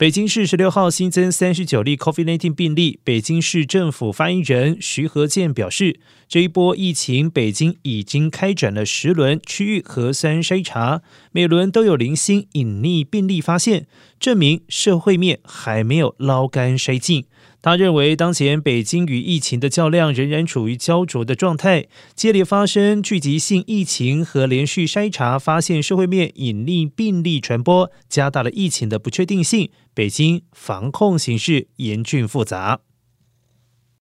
北京市十六号新增三十九例 COVID-19 病例。北京市政府发言人徐和建表示，这一波疫情，北京已经开展了十轮区域核酸筛查，每轮都有零星隐匿病例发现，证明社会面还没有捞干筛净。他认为，当前北京与疫情的较量仍然处于焦灼的状态，接连发生聚集性疫情和连续筛查发现社会面隐匿病例传播，加大了疫情的不确定性。北京防控形势严峻复杂。